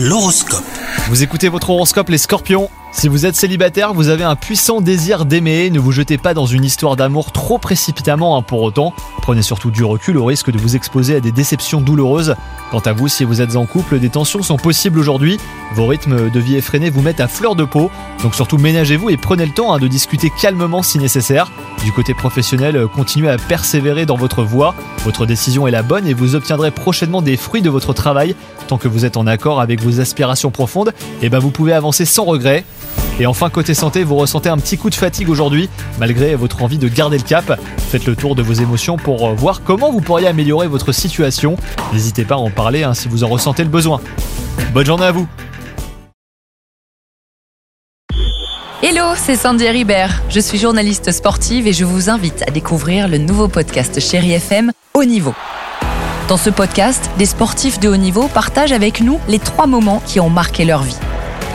L'horoscope. Vous écoutez votre horoscope les scorpions si vous êtes célibataire, vous avez un puissant désir d'aimer, ne vous jetez pas dans une histoire d'amour trop précipitamment hein, pour autant. Prenez surtout du recul au risque de vous exposer à des déceptions douloureuses. Quant à vous, si vous êtes en couple, des tensions sont possibles aujourd'hui. Vos rythmes de vie effrénés vous mettent à fleur de peau, donc surtout ménagez-vous et prenez le temps hein, de discuter calmement si nécessaire. Du côté professionnel, continuez à persévérer dans votre voie. Votre décision est la bonne et vous obtiendrez prochainement des fruits de votre travail. Tant que vous êtes en accord avec vos aspirations profondes, eh ben vous pouvez avancer sans regret. Et enfin, côté santé, vous ressentez un petit coup de fatigue aujourd'hui, malgré votre envie de garder le cap. Faites le tour de vos émotions pour euh, voir comment vous pourriez améliorer votre situation. N'hésitez pas à en parler hein, si vous en ressentez le besoin. Bonne journée à vous Hello, c'est Sandy Ribert. Je suis journaliste sportive et je vous invite à découvrir le nouveau podcast Chéri FM Haut Niveau. Dans ce podcast, des sportifs de haut niveau partagent avec nous les trois moments qui ont marqué leur vie.